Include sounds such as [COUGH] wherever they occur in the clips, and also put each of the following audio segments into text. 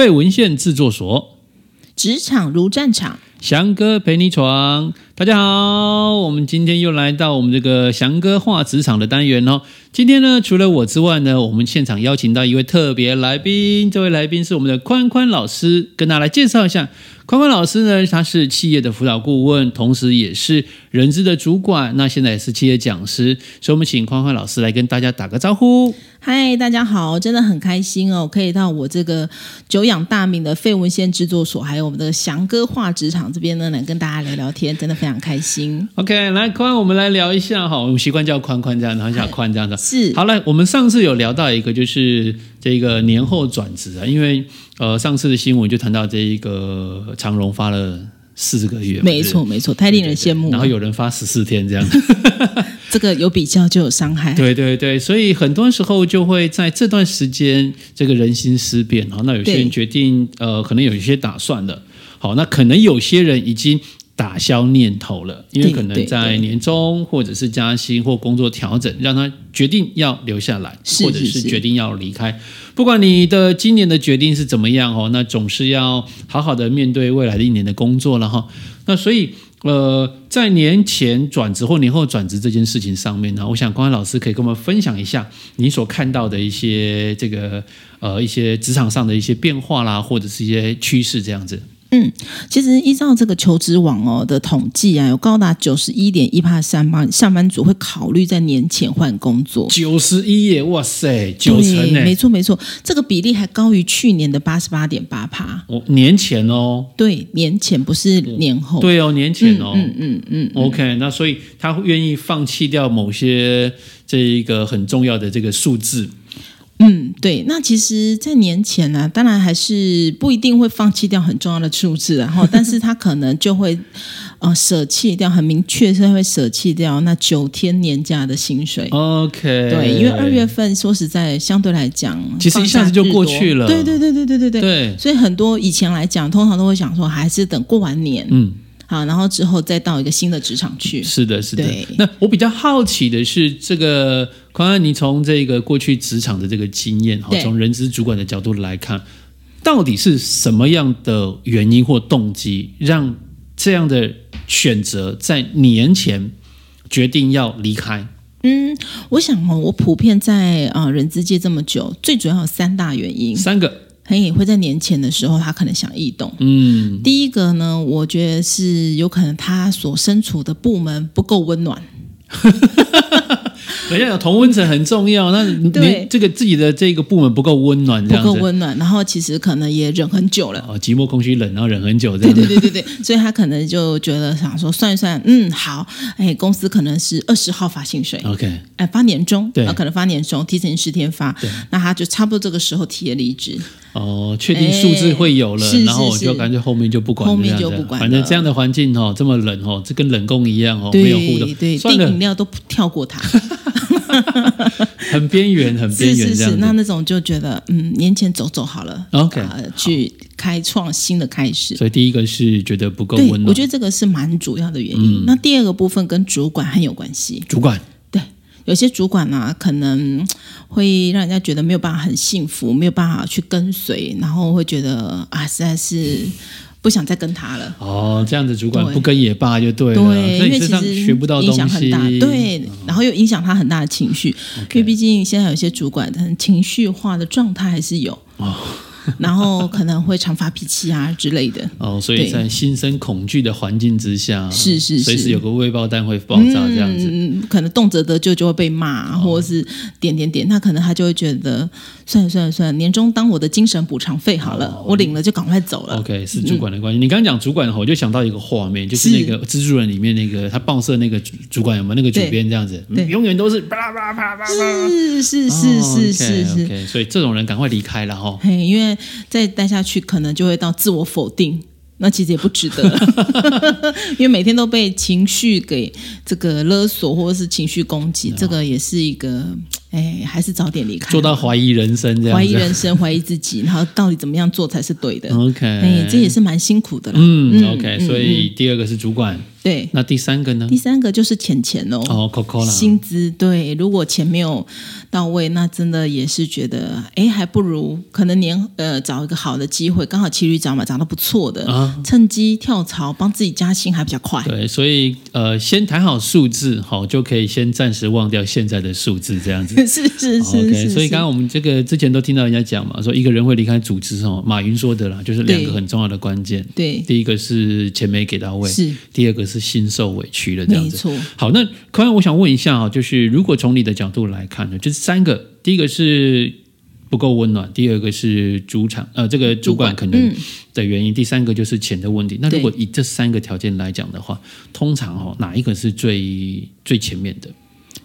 废文献制作所，职场如战场，翔哥陪你闯。大家好，我们今天又来到我们这个翔哥话职场的单元哦。今天呢，除了我之外呢，我们现场邀请到一位特别来宾，这位来宾是我们的宽宽老师，跟大家来介绍一下。宽宽老师呢，他是企业的辅导顾问，同时也是人资的主管，那现在也是企业讲师，所以我们请宽宽老师来跟大家打个招呼。嗨，大家好，真的很开心哦，可以到我这个久仰大名的废文献制作所，还有我们的翔哥画职场这边呢，来跟大家聊聊天，真的非常开心。OK，来宽，我们来聊一下哈，我们习惯叫宽宽这样，然后叫宽这样的。[LAUGHS] 是，好了，我们上次有聊到一个，就是这个年后转职啊，因为。呃，上次的新闻就谈到这一个长荣发了四个月，没错没错，太令人羡慕了。然后有人发十四天这样，[LAUGHS] 这个有比较就有伤害。对对对，所以很多时候就会在这段时间，这个人心思变。好，那有些人决定，呃，可能有一些打算的。好，那可能有些人已经。打消念头了，因为可能在年终或者是加薪或工作调整，让他决定要留下来，或者是决定要离开。不管你的今年的决定是怎么样哦，那总是要好好的面对未来的一年的工作了哈。那所以呃，在年前转职或年后转职这件事情上面呢，我想宽宽老师可以跟我们分享一下你所看到的一些这个呃一些职场上的一些变化啦，或者是一些趋势这样子。嗯，其实依照这个求职网哦的统计啊，有高达九十一点一趴上班上班族会考虑在年前换工作。九十一耶，哇塞，九成呢？没错没错，这个比例还高于去年的八十八点八趴。哦，年前哦，对，年前不是年后。对哦，年前哦，嗯嗯嗯，嗯，OK，那所以他会愿意放弃掉某些这一个很重要的这个数字。嗯，对，那其实，在年前呢、啊，当然还是不一定会放弃掉很重要的数字，然后，但是他可能就会呃舍弃掉，很明确是会舍弃掉那九天年假的薪水。OK，对，因为二月份说实在，相对来讲，其实一下子就过去了。对对对对对对对。对，所以很多以前来讲，通常都会想说，还是等过完年，嗯，好，然后之后再到一个新的职场去。是的，是的。那我比较好奇的是这个。宽安，你从这个过去职场的这个经验，哈，从人资主管的角度来看，到底是什么样的原因或动机，让这样的选择在年前决定要离开？嗯，我想哦，我普遍在啊人资界这么久，最主要有三大原因。三个，嘿，会在年前的时候，他可能想异动。嗯，第一个呢，我觉得是有可能他所身处的部门不够温暖。[LAUGHS] [LAUGHS] 人家有同温层很重要，那你这个自己的这个部门不够温暖，不够温暖，然后其实可能也忍很久了，哦，寂寞、空虚、冷，然后忍很久，这样子。对对对对对，所以他可能就觉得想说算一算，嗯，好，哎，公司可能是二十号发薪水，OK，哎，发年终，对，可能发年终，提前十天发，那他就差不多这个时候提了离职。哦，确定数字会有了，然后我就干脆后面就不管，后面就不管，反正这样的环境哦，这么冷哦，这跟冷宫一样哦，对没有互动，对，订饮料都跳过它。[LAUGHS] 很边缘，[LAUGHS] 很边缘，是是是。那那种就觉得，嗯，年前走走好了，OK，呃，去开创新的开始。所以第一个是觉得不够温暖，我觉得这个是蛮主要的原因。嗯、那第二个部分跟主管很有关系。主管对，有些主管呢、啊，可能会让人家觉得没有办法很幸福，没有办法去跟随，然后会觉得啊，实在是。不想再跟他了。哦，这样子主管不跟也罢，就对了。对，因为其实学不到东西，影响很大。对，然后又影响他很大的情绪。因为毕竟现在有些主管，他情绪化的状态还是有。哦。然后可能会常发脾气啊之类的哦，所以在心生恐惧的环境之下，是是是，随时有个未爆弹会爆炸这样子，嗯，可能动辄得咎就会被骂，哦、或者是点点点，那可能他就会觉得算了算了算了，年终当我的精神补偿费好了，哦、我领了就赶快走了。OK，是主管的关系。嗯、你刚刚讲主管，我就想到一个画面，就是那个蜘蛛人里面那个他报社那个主管有没有那个主编这样子，永远都是叭叭叭叭叭，是是是是是是，哦、所以这种人赶快离开了哈，嘿，因为在待下去可能就会到自我否定，那其实也不值得，[LAUGHS] 因为每天都被情绪给这个勒索或者是情绪攻击，这个也是一个，哎，还是早点离开，做到怀疑人生这样，怀疑人生，[LAUGHS] 怀疑自己，然后到底怎么样做才是对的？OK，哎，这也是蛮辛苦的啦。嗯，OK，所以第二个是主管。对，那第三个呢？第三个就是钱钱哦，哦，Coco 啦，薪资对，如果钱没有到位，那真的也是觉得，哎，还不如可能年呃找一个好的机会，刚好骑驴找马，找到不错的，啊、趁机跳槽，帮自己加薪还比较快。对，所以呃，先谈好数字，好就可以先暂时忘掉现在的数字，这样子。[LAUGHS] 是是是，，OK。所以刚刚我们这个之前都听到人家讲嘛，说一个人会离开组织哦，马云说的啦，就是两个很重要的关键。对，第一个是钱没给到位，是；第二个是心受委屈了，这样子。没错。好，那刚刚我想问一下啊，就是如果从你的角度来看呢，就是三个，第一个是不够温暖，第二个是主场呃这个主管可能的原因，嗯、第三个就是钱的问题。那如果以这三个条件来讲的话，通常哦哪一个是最最前面的？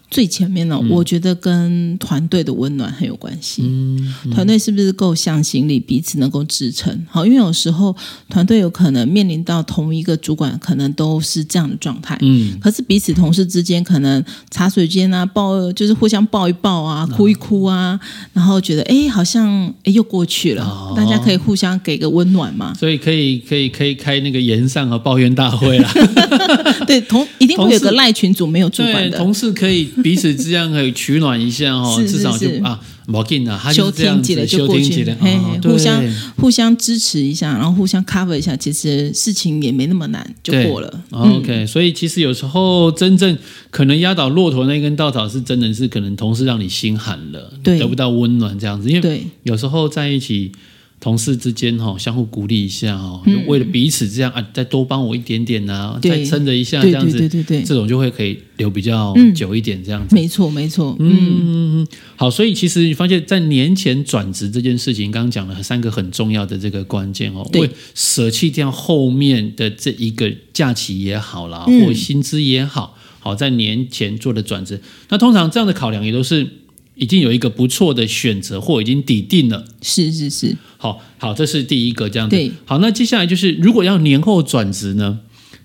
最前面呢，我觉得跟团队的温暖很有关系。嗯，团队是不是够向心力，彼此能够支撑？好，因为有时候团队有可能面临到同一个主管，可能都是这样的状态。嗯，可是彼此同事之间，可能茶水间啊，抱就是互相抱一抱啊，哭一哭啊，然后觉得哎，好像哎又过去了，哦，大家可以互相给个温暖嘛。所以可以可以可以开那个言上和抱怨大会啦。[LAUGHS] 对，同一定会有个赖群组没有主管的同事可以。彼此这样可以取暖一下哦，至少就啊，没劲啊，休听几了就过去了，互相互相支持一下，然后互相 cover 一下，其实事情也没那么难，就过了。OK，嗯，所以其实有时候真正可能压倒骆驼那根稻草，是真的是可能同时让你心寒了，得不到温暖这样子，因为有时候在一起。同事之间哈，相互鼓励一下哈，为了彼此这样啊，再多帮我一点点啊，再撑着一下这样子，对对对，这种就会可以留比较久一点这样子。没错没错，嗯，好，所以其实你发现，在年前转职这件事情，刚刚讲了三个很重要的这个关键哦，会舍弃掉后面的这一个假期也好啦，或薪资也好，好在年前做的转职，那通常这样的考量也都是。已经有一个不错的选择，或已经抵定了。是是是，好好，这是第一个这样子。对，好，那接下来就是，如果要年后转职呢？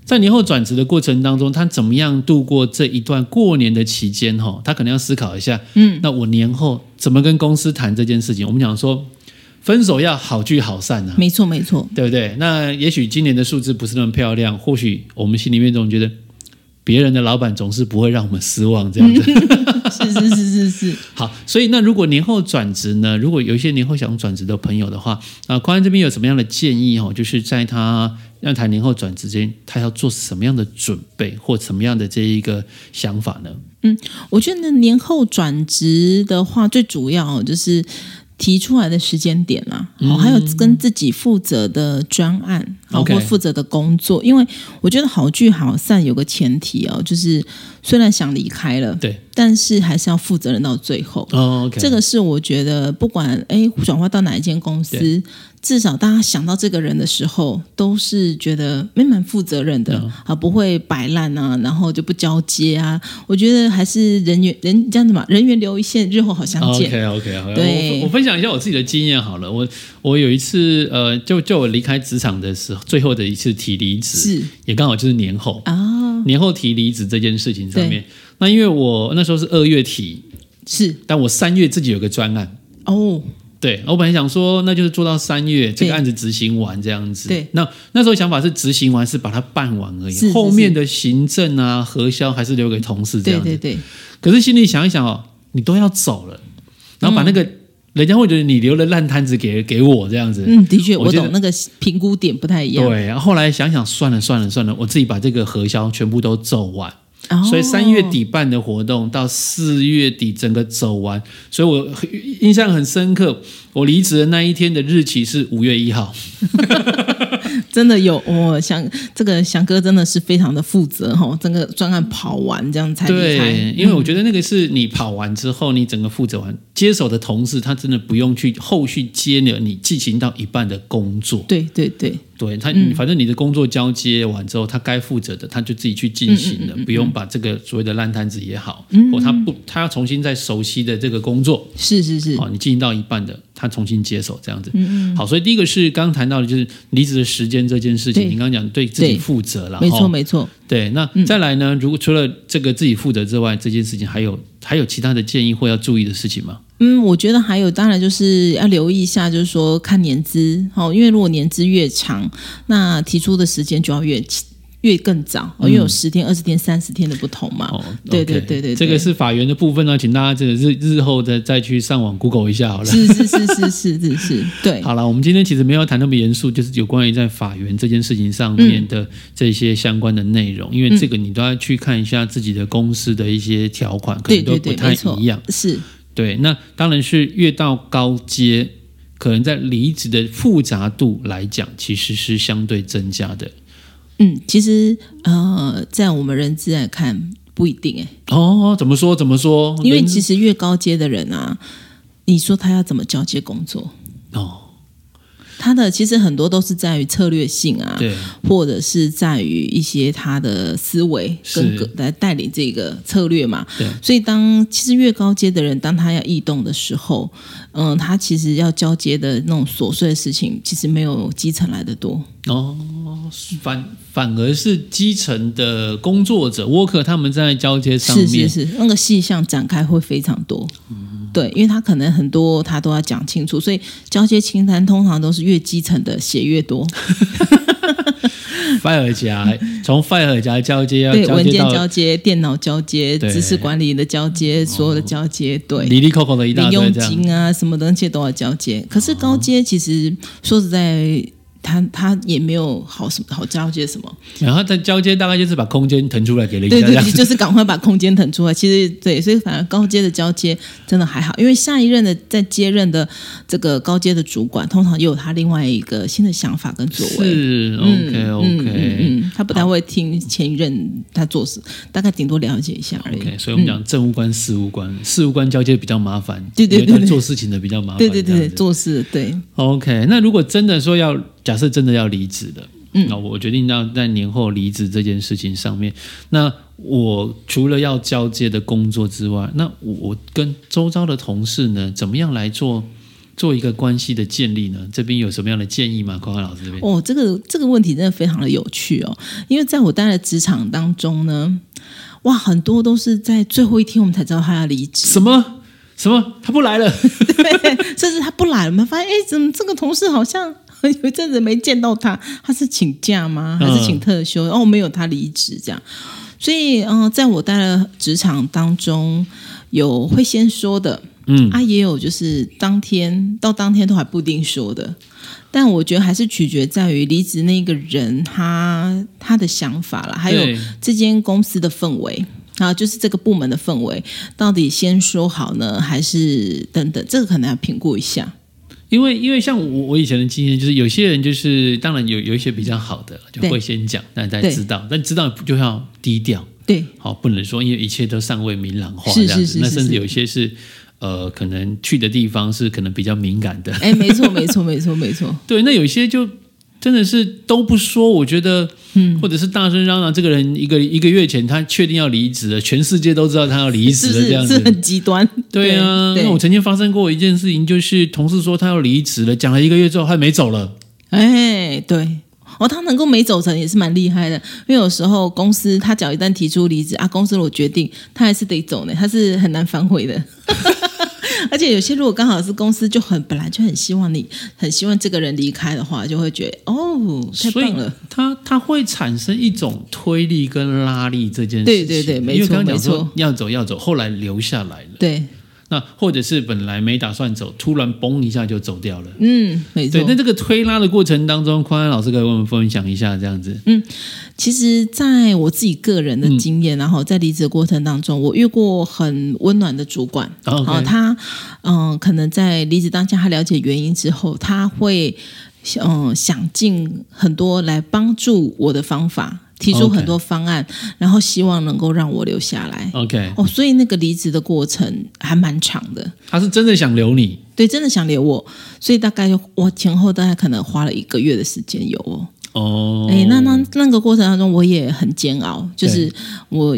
在年后转职的过程当中，他怎么样度过这一段过年的期间？哈，他可能要思考一下。嗯，那我年后怎么跟公司谈这件事情？我们讲说，分手要好聚好散啊。没错没错，对不对？那也许今年的数字不是那么漂亮，或许我们心里面总觉得。别人的老板总是不会让我们失望，这样子。是是是是是。[LAUGHS] 好，所以那如果年后转职呢？如果有一些年后想转职的朋友的话，啊，宽安这边有什么样的建议哦？就是在他要谈年后转职之间，他要做什么样的准备，或什么样的这一个想法呢？嗯，我觉得年后转职的话，最主要就是。提出来的时间点啊，好，还有跟自己负责的专案，包括负责的工作，因为我觉得好聚好散有个前提哦，就是虽然想离开了，对，但是还是要负责任到最后。哦这个是我觉得不管哎转化到哪一间公司。至少大家想到这个人的时候，都是觉得蛮蛮负责任的啊，嗯、不会摆烂啊，然后就不交接啊。我觉得还是人缘人这样子嘛，人缘留一线，日后好相见。OK OK，好，对我，我分享一下我自己的经验好了。我我有一次呃，就就我离开职场的时候，最后的一次提离职，是也刚好就是年后啊，哦、年后提离职这件事情上面。那因为我那时候是二月提，是，但我三月自己有个专案哦。对，我本来想说，那就是做到三月这个案子执行完这样子。对，那那时候想法是执行完是把它办完而已，是是是后面的行政啊、核销还是留给同事这样子。对对对。可是心里想一想哦，你都要走了，然后把那个、嗯、人家会觉得你留了烂摊子给给我这样子。嗯，的确，我，我懂那个评估点不太一样。对，然后后来想想，算了算了算了，我自己把这个核销全部都走完。所以三月底办的活动到四月底整个走完，所以我印象很深刻。我离职的那一天的日期是五月一号。[LAUGHS] 真的有，我想这个翔哥真的是非常的负责哈，整个专案跑完这样才。对，因为我觉得那个是你跑完之后，你整个负责完接手的同事，他真的不用去后续接了你进行到一半的工作。对对对。对他，反正你的工作交接完之后，他该负责的，他就自己去进行了，不用把这个所谓的烂摊子也好，或他不，他要重新再熟悉的这个工作，是是是，哦，你进行到一半的，他重新接手这样子，好，所以第一个是刚刚谈到的，就是离职的时间这件事情，你刚刚讲对自己负责了，没错没错，对，那再来呢，如果除了这个自己负责之外，这件事情还有还有其他的建议或要注意的事情吗？嗯，我觉得还有，当然就是要留意一下，就是说看年资，好，因为如果年资越长，那提出的时间就要越越更早，因为有十天、二十天、三十天的不同嘛。哦，对对对对，这个是法源的部分呢，请大家这个日日后再再去上网 Google 一下好了。是是是是是是是，对。[LAUGHS] 好了，我们今天其实没有谈那么严肃，就是有关于在法源这件事情上面的这些相关的内容，因为这个你都要去看一下自己的公司的一些条款，可能都不太一样。是，对。那当然是越到高阶，可能在离职的复杂度来讲，其实是相对增加的。嗯，其实呃，在我们人资来看，不一定哎。哦，怎么说？怎么说？因为其实越高阶的人啊，你说他要怎么交接工作？哦。他的其实很多都是在于策略性啊，对，或者是在于一些他的思维跟来带领这个策略嘛。对，所以当其实越高阶的人，当他要异动的时候，嗯，他其实要交接的那种琐碎的事情，其实没有基层来的多。哦，反反而是基层的工作者 worker 他们在交接上面，是是是，那个细项展开会非常多。嗯对，因为他可能很多他都要讲清楚，所以交接清单通常都是越基层的写越多。[LAUGHS] [LAUGHS] file 夹从 file 夹交接要对交接文件交接、电脑交接、知识管理的交接、所有的交接，对，里里扣扣的一大堆，零用金啊，什么东西都要交接。可是高阶其实说实在。他他也没有好什么好交接什么，然后在交接大概就是把空间腾出来给了一下，对对对，就是赶快把空间腾出来。其实 [LAUGHS] 对，所以反而高阶的交接真的还好，因为下一任的在接任的这个高阶的主管，通常又有他另外一个新的想法跟作为。是 OK OK，嗯，嗯，嗯，他不太会听前一任他做事，大概顶多了解一下而已。所以我们讲政务官、事务官，事务官交接比较麻烦，对对对，做事情的比较麻烦，对对对，做事对。OK，那如果真的说要。假设真的要离职了，嗯，那我决定要在年后离职这件事情上面，那我除了要交接的工作之外，那我跟周遭的同事呢，怎么样来做做一个关系的建立呢？这边有什么样的建议吗？宽宽老师这边？哦，这个这个问题真的非常的有趣哦，因为在我待的职场当中呢，哇，很多都是在最后一天我们才知道他要离职，什么？什么？他不来了？对，甚至他不来了，我们发现，哎，怎么这个同事好像？[LAUGHS] 有一阵子没见到他，他是请假吗？还是请特休？嗯、哦，没有，他离职这样。所以，嗯、呃，在我待的职场当中，有会先说的，嗯，啊，也有就是当天到当天都还不一定说的。但我觉得还是取决在于离职那个人他他的想法了，还有这间公司的氛围啊，就是这个部门的氛围，到底先说好呢，还是等等？这个可能要评估一下。因为，因为像我，我以前的经验就是，有些人就是，当然有有一些比较好的，就会先讲，但大家知道，但知道就要低调，对，好，不能说，因为一切都尚未明朗化这样子。是是是是是，那甚至有些是，呃，可能去的地方是可能比较敏感的。哎，没错，没错，没错，没错。对，那有一些就。真的是都不说，我觉得，嗯，或者是大声嚷嚷，这个人一个一个月前他确定要离职了，全世界都知道他要离职了，这样子是，是很极端。对啊，那我曾经发生过一件事情，就是同事说他要离职了，讲了一个月之后他没走了。哎，对，哦，他能够没走成也是蛮厉害的，因为有时候公司他只要一旦提出离职啊，公司如果决定，他还是得走呢，他是很难反悔的。[LAUGHS] 而且有些如果刚好是公司就很本来就很希望你很希望这个人离开的话，就会觉得哦，太棒了。他他会产生一种推力跟拉力这件事情。对对对，没错，没错，要走要走，后来留下来了。对。那或者是本来没打算走，突然嘣一下就走掉了。嗯，没错。对，那这个推拉的过程当中，宽安老师可以跟我们分享一下这样子。嗯，其实在我自己个人的经验，嗯、然后在离职的过程当中，我遇过很温暖的主管。哦、okay，他嗯、呃，可能在离职当下，他了解原因之后，他会嗯、呃、想尽很多来帮助我的方法。提出很多方案.然后希望能够让我留下来。OK，哦，所以那个离职的过程还蛮长的。他是真的想留你，对，真的想留我，所以大概我前后大概可能花了一个月的时间有哦。哦，哎，那那那个过程当中我也很煎熬，就是我。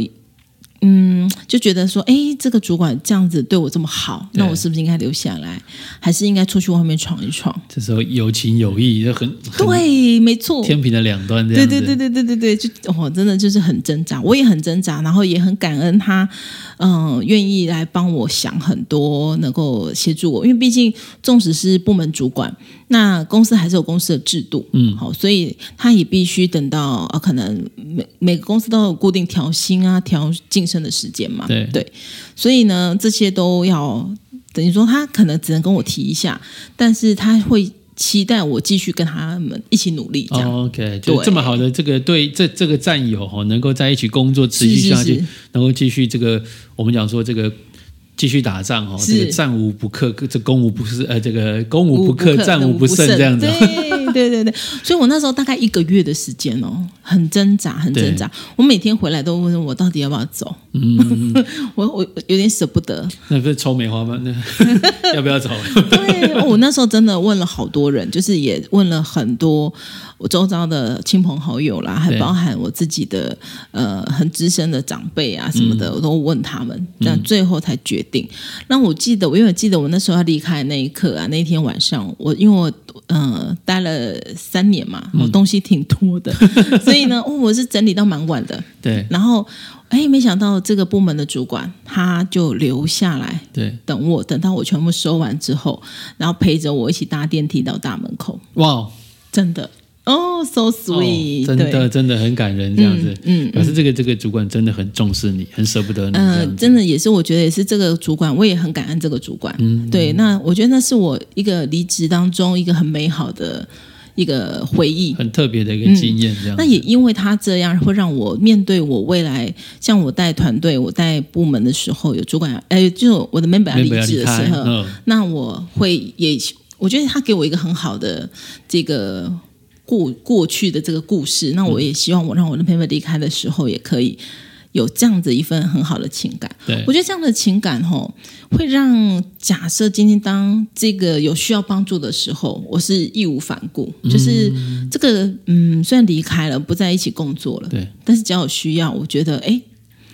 嗯，就觉得说，哎，这个主管这样子对我这么好，那我是不是应该留下来，还是应该出去外面闯一闯？这时候有情有义就很，很对，没错，天平的两端这样。对对对对对对对，就哦，真的就是很挣扎，我也很挣扎，然后也很感恩他，嗯、呃，愿意来帮我想很多，能够协助我，因为毕竟纵使是部门主管，那公司还是有公司的制度，嗯，好，所以他也必须等到啊，可能每每个公司都有固定调薪啊、调晋升的时间嘛，对。对，所以呢，这些都要等于说他可能只能跟我提一下，但是他会期待我继续跟他们一起努力，这样、哦、OK，就这么好的这个对这这个战友哈，能够在一起工作持续下去，是是是。能够继续这个我们讲说这个。继续打仗哦，这个战无不克，这攻无不胜，呃，这个攻无不克，战无不胜这样子。对对对对，[LAUGHS] 所以我那时候大概一个月的时间哦，很挣扎，很挣扎。我每天回来都问我到底要不要走，[LAUGHS] 嗯，我我有点舍不得。那不是抽梅花吗？那 [LAUGHS] 要不要走？对，我那时候真的问了好多人，就是也问了很多。我周遭的亲朋好友啦，还包含我自己的呃很资深的长辈啊什么的，嗯、我都问他们，但最后才决定。那、嗯、我记得，我因为记得我那时候要离开那一刻啊，那天晚上，我因为我呃待了三年嘛，我东西挺多的，嗯、[LAUGHS] 所以呢，哦，我是整理到蛮晚的。对，然后哎，没想到这个部门的主管他就留下来，对，等我等到我全部收完之后，然后陪着我一起搭电梯到大门口。哇，真的。哦、oh,，so sweet，、哦、真的真的很感人，这样子。嗯，可、嗯、是这个这个主管真的很重视你，很舍不得你。嗯、呃，真的也是，我觉得也是这个主管，我也很感恩这个主管。嗯，对，那我觉得那是我一个离职当中一个很美好的一个回忆，很特别的一个经验。这样、嗯，那也因为他这样，会让我面对我未来，像我带团队、我带部门的时候，有主管，哎，就我的 member 要离职的时候，嗯、那我会也，我觉得他给我一个很好的这个。过过去的这个故事，那我也希望我让我的朋友离开的时候，也可以有这样子一份很好的情感。对，我觉得这样的情感吼，会让假设今天当这个有需要帮助的时候，我是义无反顾。就是这个，嗯，虽然离开了，不在一起工作了，对，但是只要有需要，我觉得，哎，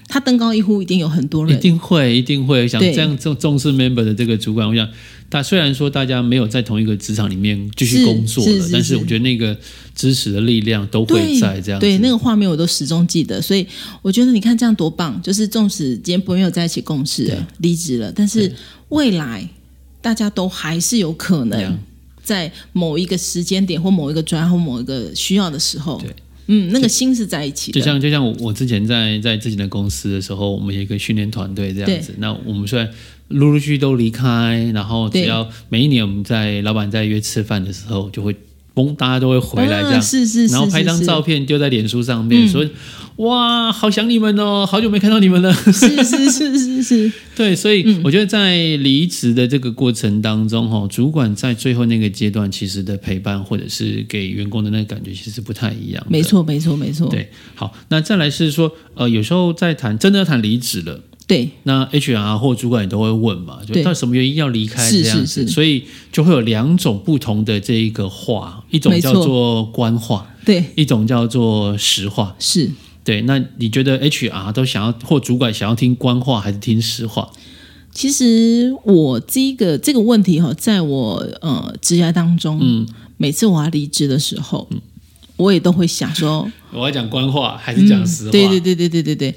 他登高一呼，一定有很多人，一定会，一定会想这样重重视 member 的这个主管，我想。他虽然说大家没有在同一个职场里面继续工作了，但是我觉得那个支持的力量都会在这样。对，对那个画面我都始终记得，所以我觉得你看这样多棒！就是纵使今天没有在一起共事了，离职了，但是未来大家都还是有可能在某一个时间点或某一个专或某一个需要的时候，对，嗯，那个心是在一起的。就像就像我我之前在在自己的公司的时候，我们有一个训练团队这样子，那我们虽然。陆陆续续都离开，然后只要每一年我们在老板在约吃饭的时候，就会大家都会回来这样，是，是，然后拍张照片丢在脸书上面，说、哇，好想你们哦，好久没看到你们了。是是是是是，对，所以我觉得在离职的这个过程当中，哈，主管在最后那个阶段，其实的陪伴或者是给员工的那个感觉，其实不太一样。没错，没错，没错。对，好，那再来是说，呃，有时候在谈真的要谈离职了。对，那 HR 或主管也都会问嘛，就到底什么原因要离开这样子，是是。是，所以就会有两种不同的这一个话，一种叫做官话，对，一种叫做实话，是。对。那你觉得 HR 都想要或主管想要听官话还是听实话？其实我这个这个问题哈，在我呃职涯当中，嗯，每次我要离职的时候，嗯。我也都会想说，我要讲官话还是讲实话？嗯、对对对对对对对。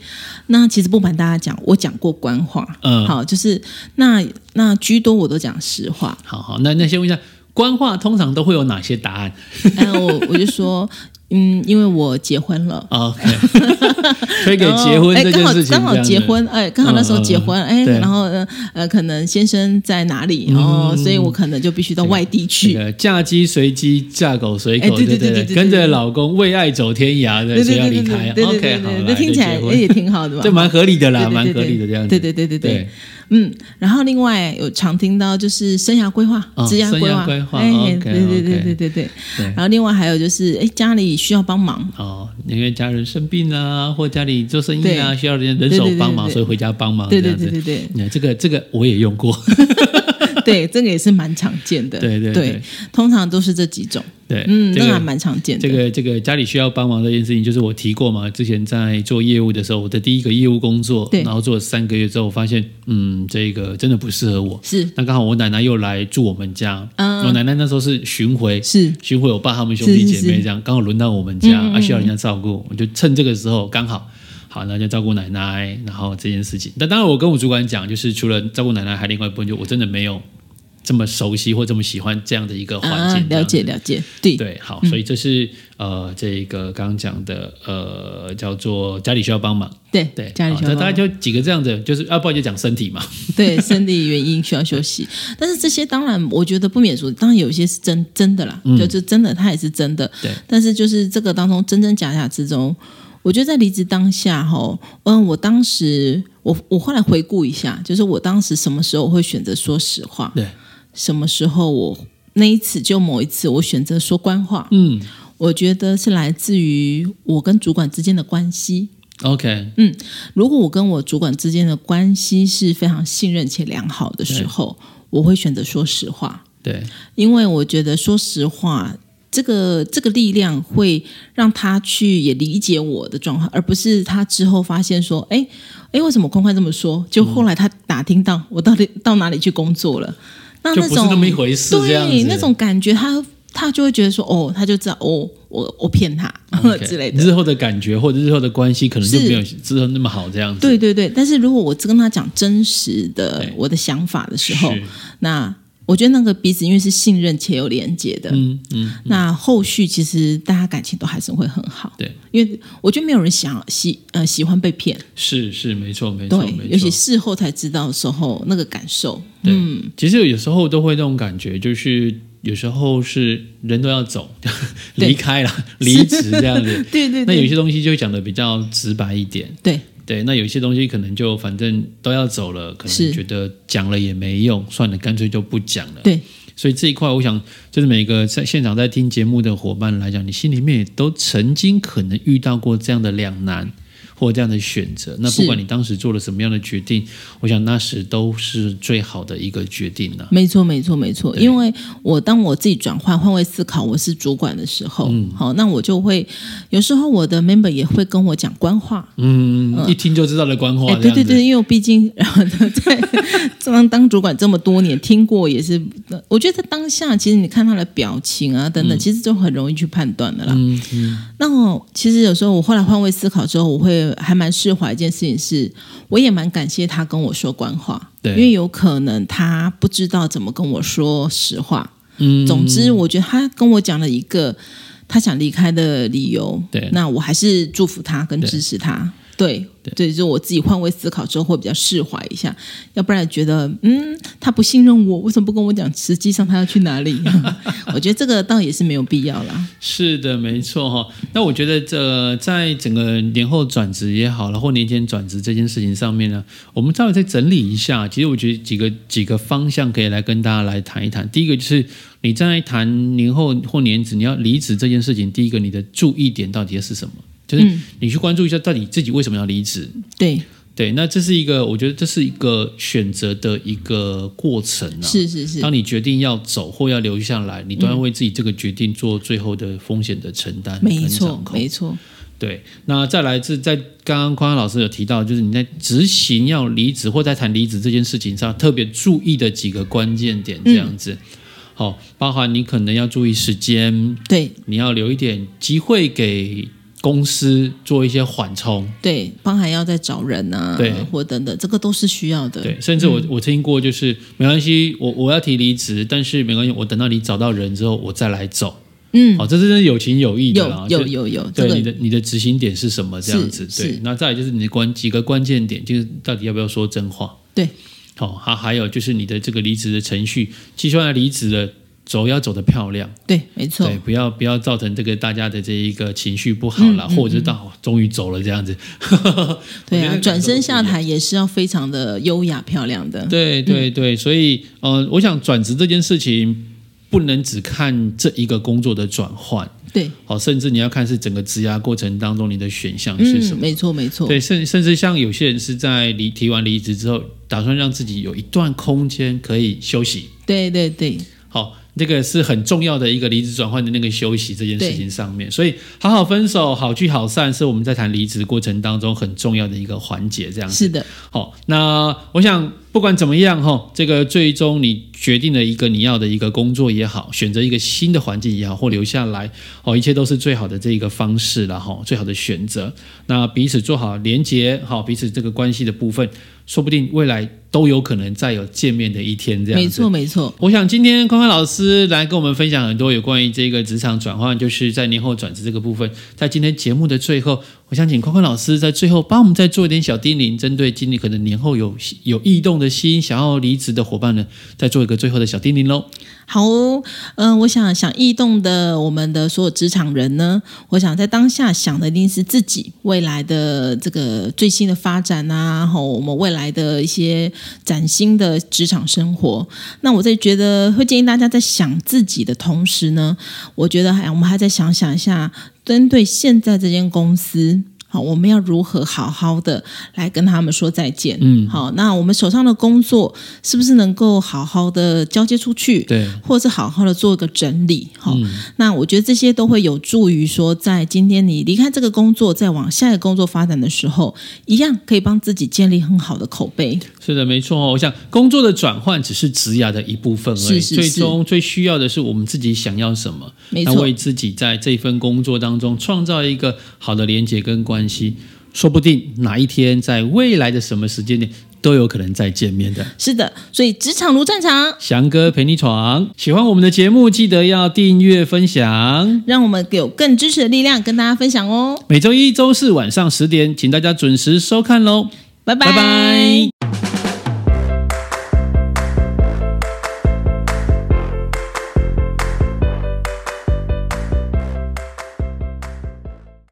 那其实不瞒大家讲，我讲过官话，嗯，好，就是那那居多我都讲实话。好好，那那先问一下，官话通常都会有哪些答案？哎，我我就说。嗯，因为我结婚了，OK，[LAUGHS] 推给结婚这件事情，刚好结婚，哎，刚好那时候结婚，哎，然后呃，可能先生在哪里，然后所以我可能就必须到外地去。嫁鸡随鸡，嫁狗随狗，对对对对，跟着老公为爱走天涯的，所以要离开。OK，好，那听起来也挺好的吧？这蛮合理的啦，蛮合理的这样子。对对对对对。嗯，然后另外有常听到就是生涯规划、职业规划，哎，对对对对对对。然后另外还有就是，哎，家里需要帮忙哦，因为家人生病啊，或家里做生意啊，需要人人手帮忙，所以回家帮忙。对对对对对，这个这个我也用过。[LAUGHS] [LAUGHS] 对，这个也是蛮常见的。对对对，通常都是这几种。对，嗯，这个还蛮常见的。这个这个家里需要帮忙这件事情，就是我提过嘛。之前在做业务的时候，我的第一个业务工作，然后做了三个月之后，发现，嗯，这个真的不适合我。是。那刚好我奶奶又来住我们家，嗯我奶奶那时候是巡回，是巡回我爸他们兄弟姐妹这样，刚好轮到我们家，啊，需要人家照顾，我就趁这个时候刚好，好，那就照顾奶奶，然后这件事情。但当然，我跟我主管讲，就是除了照顾奶奶，还另外一部分，就我真的没有。这么熟悉或这么喜欢这样的一个环境。了解了解，对对，好，所以这是、嗯、呃，这个刚刚讲的呃，叫做家里需要帮忙。对对，家里需要帮忙。大概就几个这样子，就是要、啊、不然就讲身体嘛。对，[LAUGHS] 身体原因需要休息，但是这些当然我觉得不免俗，当然有一些是真真的啦，嗯、就是真的，它也是真的。对，但是就是这个当中真真假假之中。我觉得在离职当下，哈，嗯，我当时，我我后来回顾一下，就是我当时什么时候我会选择说实话？对，什么时候我那一次就某一次我选择说官话？嗯，我觉得是来自于我跟主管之间的关系。OK，嗯，如果我跟我主管之间的关系是非常信任且良好的时候，我会选择说实话。对，因为我觉得说实话。这个这个力量会让他去也理解我的状况，而不是他之后发现说，哎哎，为什么宽宽这么说？就后来他打听到我到底到哪里去工作了，那那种就不是那么一回事，对，那种感觉他，他他就会觉得说，哦，他就知道，哦，我我骗他、okay, [LAUGHS] 之类的。日后的感觉或者日后的关系可能就没有之后那么好，这样子。对对对，但是如果我只跟他讲真实的我的想法的时候，那。我觉得那个彼此因为是信任且有连接的，嗯嗯，嗯，那后续其实大家感情都还是会很好，对，因为我觉得没有人想喜呃喜欢被骗，是是没错没错，对，尤其事后才知道的时候那个感受，对，嗯，其实有时候都会那种感觉，就是有时候是人都要走，[LAUGHS] 离开了，离职这样子，[LAUGHS] 对，对对，那有些东西就讲的比较直白一点，对。对，那有一些东西可能就反正都要走了，可能觉得讲了也没用，算了，干脆就不讲了。对，所以这一块，我想就是每个在现场在听节目的伙伴来讲，你心里面也都曾经可能遇到过这样的两难。或这样的选择，那不管你当时做了什么样的决定，我想那时都是最好的一个决定了。没错，没错，没错。因为我当我自己转换换位思考，我是主管的时候，嗯，好，那我就会有时候我的 member 也会跟我讲官话，嗯，嗯，一听就知道的官话。对对对，因为我毕竟然后 [LAUGHS] 在当当主管这么多年，听过也是。我觉得在当下，其实你看他的表情啊等等，嗯、其实就很容易去判断的啦。嗯嗯。那我其实有时候我后来换位思考之后，我会。还蛮释怀一件事情是，我也蛮感谢他跟我说官话，对，因为有可能他不知道怎么跟我说实话。嗯，总之我觉得他跟我讲了一个他想离开的理由，对，那我还是祝福他跟支持他。对对，就我自己换位思考之后会比较释怀一下，要不然觉得嗯，他不信任我，为什么不跟我讲？实际上他要去哪里？[LAUGHS] 我觉得这个倒也是没有必要啦。是的，没错哈。那我觉得这在整个年后转职也好，然后年前转职这件事情上面呢，我们稍微再整理一下。其实我觉得几个几个方向可以来跟大家来谈一谈。第一个就是你在谈年后或年职你要离职这件事情，第一个你的注意点到底是什么？就是你去关注一下，到底自己为什么要离职？对对，那这是一个，我觉得这是一个选择的一个过程啊。是是是，当你决定要走或要留下来，你都要为自己这个决定做最后的风险的承担。没错，没错。对，那再来是在刚刚宽宽老师有提到，就是你在执行要离职或在谈离职这件事情上，特别注意的几个关键点，这样子。好、包含你可能要注意时间，对，你要留一点机会给。公司做一些缓冲，对，包含要再找人啊，对，或等等，这个都是需要的。对，甚至我、嗯、我听过，就是没关系，我我要提离职，但是没关系，我等到你找到人之后，我再来走。嗯，好，这真的有情有义的啊，有有有有。对，你的你的执行点是什么？这样子，对。那再来就是你的关几个关键点，就是到底要不要说真话？对，好，还还有就是你的这个离职的程序，就算要离职了。走要走得漂亮，对，没错，对，不要不要造成这个大家的这一个情绪不好了，嗯嗯、或者是到终于走了这样子。[LAUGHS] 对啊，转身下台也是要非常的优雅漂亮的。对对对，所以呃，我想转职这件事情不能只看这一个工作的转换，对，好，甚至你要看是整个职涯过程当中你的选项是什么。嗯、没错没错，对，甚甚至像有些人是在离提完离职之后，打算让自己有一段空间可以休息。对对对，好。这个是很重要的一个离职转换的那个休息这件事情上面，所以好好分手，好聚好散是我们在谈离职过程当中很重要的一个环节。这样子是的，好，那我想不管怎么样哈，这个最终你决定了一个你要的一个工作也好，选择一个新的环境也好，或留下来哦，一切都是最好的这一个方式了哈，最好的选择。那彼此做好连接，好彼此这个关系的部分，说不定未来都有可能再有见面的一天。这样，没错没错。我想今天宽宽老师来跟我们分享很多有关于这个职场转换，就是在年后转职这个部分。在今天节目的最后，我想请宽宽老师在最后帮我们再做一点小叮咛，针对今年可能年后有有异动的心，想要离职的伙伴呢，再做一个最后的小叮咛喽。好，嗯、我想想异动的我们的所有职场人呢，我想在当下想的一定是自己未来的这个最新的发展啊，然后我们未来的一些崭新的职场生活。那我在觉得会建议大家在想自己的同时呢，我觉得还我们还在想想一下，针对现在这间公司。好，我们要如何好好的来跟他们说再见？嗯，好，那我们手上的工作是不是能够好好的交接出去？对，或者是好好的做一个整理？好，嗯，那我觉得这些都会有助于说，在今天你离开这个工作，再往下一个工作发展的时候，一样可以帮自己建立很好的口碑。是的，没错哦。我想工作的转换只是职涯的一部分而已，是是是，最终最需要的是我们自己想要什么，没错，为自己在这份工作当中创造一个好的连接跟关系。关系，说不定哪一天，在未来的什么时间点，都有可能再见面的。是的，所以职场如战场，翔哥陪你闯。喜欢我们的节目，记得要订阅分享，让我们有更支持的力量跟大家分享哦。每周一、周四晚上十点，请大家准时收看喽。拜拜。拜拜。